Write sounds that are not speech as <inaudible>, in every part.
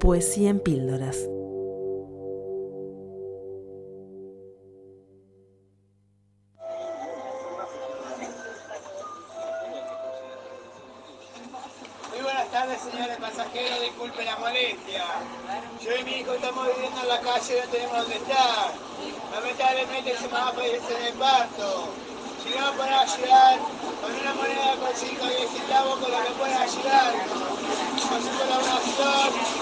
Poesía en píldoras. Muy buenas tardes, señores pasajeros. Disculpe la molestia. Yo y mi hijo estamos viviendo en la calle y no tenemos dónde estar. Lamentablemente se me va a fallecer en el parto. Si no para ayudar con una moneda con 5 y 10 centavos con lo que pueda ayudarnos. Con su colaboración,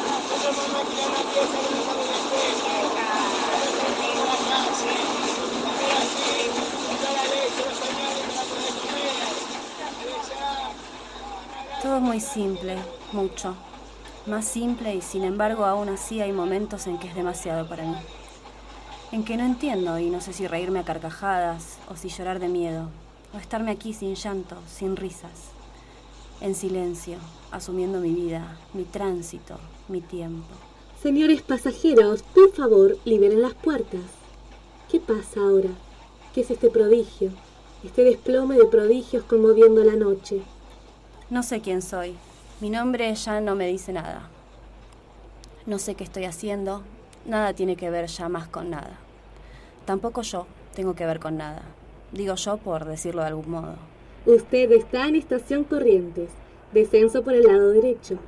Todo muy simple, mucho. Más simple y sin embargo aún así hay momentos en que es demasiado para mí. En que no entiendo y no sé si reírme a carcajadas o si llorar de miedo. O estarme aquí sin llanto, sin risas. En silencio, asumiendo mi vida, mi tránsito, mi tiempo. Señores pasajeros, por favor, liberen las puertas. ¿Qué pasa ahora? ¿Qué es este prodigio? Este desplome de prodigios conmoviendo la noche. No sé quién soy. Mi nombre ya no me dice nada. No sé qué estoy haciendo. Nada tiene que ver ya más con nada. Tampoco yo tengo que ver con nada. Digo yo por decirlo de algún modo. Usted está en estación Corrientes, descenso por el lado derecho.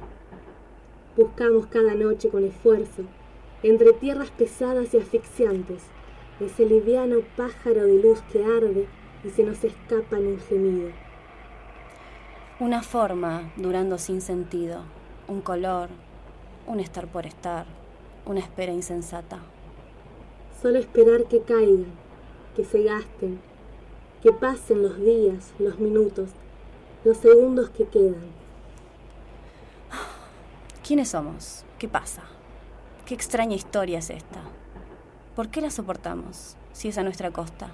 Buscamos cada noche con esfuerzo, entre tierras pesadas y asfixiantes, ese liviano pájaro de luz que arde y se nos escapa en un gemido. Una forma durando sin sentido, un color, un estar por estar, una espera insensata. Solo esperar que caigan, que se gasten, que pasen los días, los minutos, los segundos que quedan. ¿Quiénes somos? ¿Qué pasa? ¿Qué extraña historia es esta? ¿Por qué la soportamos si es a nuestra costa?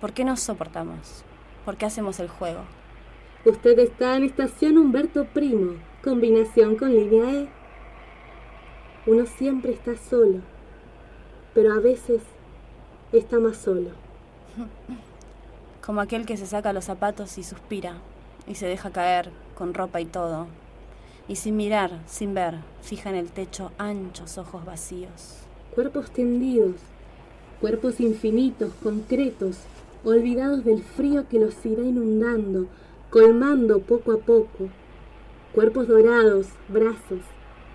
¿Por qué nos soportamos? ¿Por qué hacemos el juego? Usted está en estación Humberto Primo, combinación con línea E. Uno siempre está solo, pero a veces está más solo. <laughs> Como aquel que se saca los zapatos y suspira y se deja caer con ropa y todo. Y sin mirar, sin ver, fija en el techo anchos ojos vacíos. Cuerpos tendidos, cuerpos infinitos, concretos, olvidados del frío que los irá inundando, colmando poco a poco. Cuerpos dorados, brazos,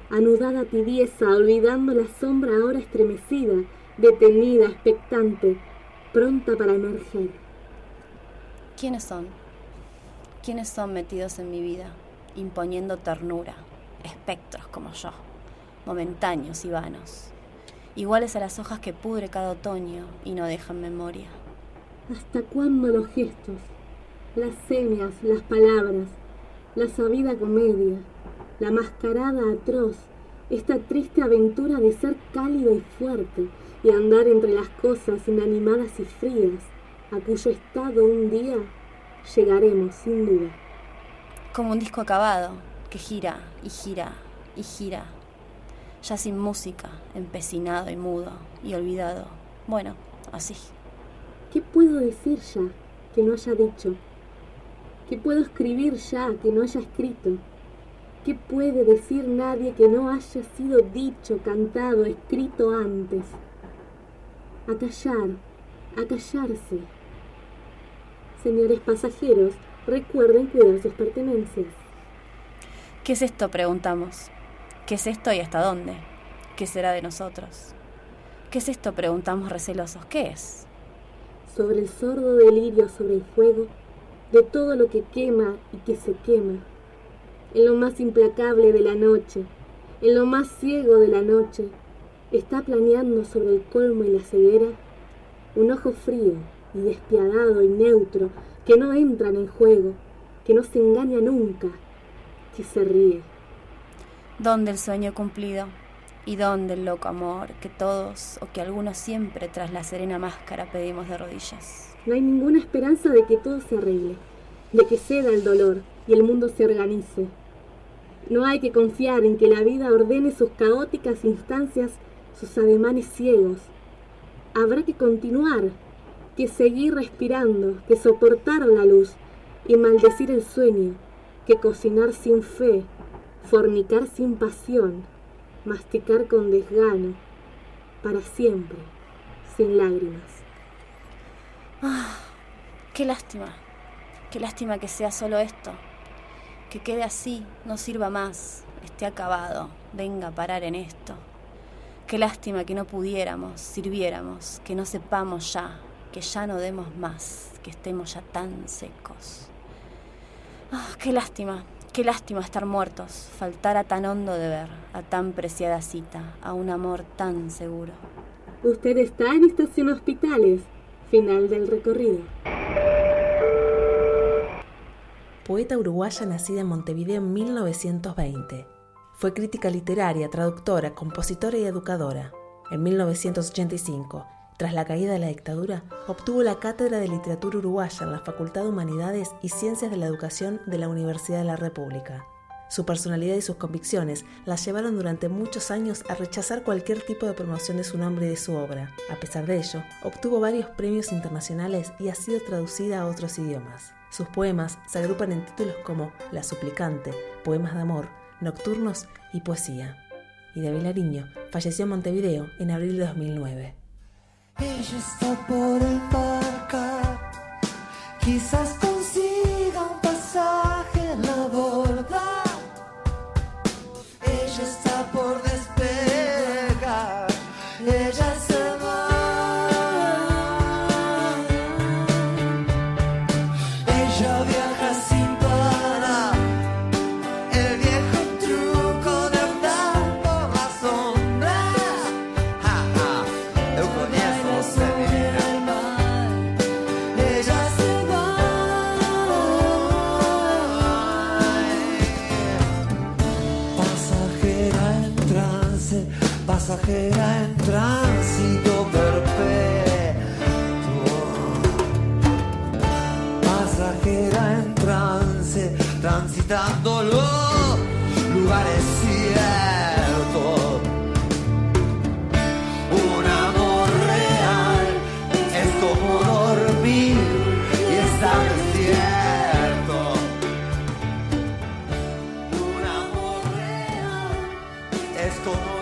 anudada tibieza, olvidando la sombra ahora estremecida, detenida, expectante, pronta para emerger. ¿Quiénes son? ¿Quiénes son metidos en mi vida, imponiendo ternura, espectros como yo, momentáneos y vanos, iguales a las hojas que pudre cada otoño y no dejan memoria? ¿Hasta cuándo los gestos, las señas, las palabras, la sabida comedia, la mascarada atroz, esta triste aventura de ser cálido y fuerte y andar entre las cosas inanimadas y frías, a cuyo estado un día llegaremos sin duda? Como un disco acabado que gira y gira y gira, ya sin música, empecinado y mudo y olvidado. Bueno, así. ¿Qué puedo decir ya que no haya dicho? ¿Qué puedo escribir ya que no haya escrito? ¿Qué puede decir nadie que no haya sido dicho, cantado, escrito antes? A callar, a callarse. Señores pasajeros, recuerden cuidar sus pertenencias. ¿Qué es esto? preguntamos. ¿Qué es esto y hasta dónde? ¿Qué será de nosotros? ¿Qué es esto? preguntamos recelosos. ¿Qué es? Sobre el sordo delirio sobre el fuego, de todo lo que quema y que se quema, en lo más implacable de la noche, en lo más ciego de la noche, está planeando sobre el colmo y la ceguera un ojo frío y despiadado y neutro que no entran en juego, que no se engaña nunca, que se ríe. ¿Dónde el sueño cumplido? ¿Y dónde el loco amor que todos o que algunos siempre tras la serena máscara pedimos de rodillas? No hay ninguna esperanza de que todo se arregle, de que ceda el dolor y el mundo se organice. No hay que confiar en que la vida ordene sus caóticas instancias, sus ademanes ciegos. Habrá que continuar, que seguir respirando, que soportar la luz y maldecir el sueño, que cocinar sin fe, fornicar sin pasión, masticar con desgano, para siempre, sin lágrimas. Ah, qué lástima, qué lástima que sea solo esto, que quede así, no sirva más, esté acabado, venga a parar en esto. Qué lástima que no pudiéramos, sirviéramos, que no sepamos ya, que ya no demos más, que estemos ya tan secos. Ah, qué lástima, qué lástima estar muertos, faltar a tan hondo deber, a tan preciada cita, a un amor tan seguro. Usted está en Estación Hospitales, final del recorrido. Poeta uruguaya nacida en Montevideo en 1920 fue crítica literaria, traductora, compositora y educadora. En 1985, tras la caída de la dictadura, obtuvo la Cátedra de Literatura Uruguaya en la Facultad de Humanidades y Ciencias de la Educación de la Universidad de la República. Su personalidad y sus convicciones la llevaron durante muchos años a rechazar cualquier tipo de promoción de su nombre y de su obra. A pesar de ello, obtuvo varios premios internacionales y ha sido traducida a otros idiomas. Sus poemas se agrupan en títulos como La Suplicante, Poemas de Amor, nocturnos y poesía. Y David Lariño falleció en Montevideo en abril de 2009. Ella está por embarcar, quizás pasajera en tránsito perpetuo. Pasajera en trance, transitando los lugares ciertos. Un amor real es como dormir y estar despierto. Un amor real es como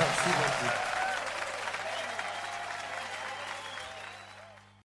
Obrigado.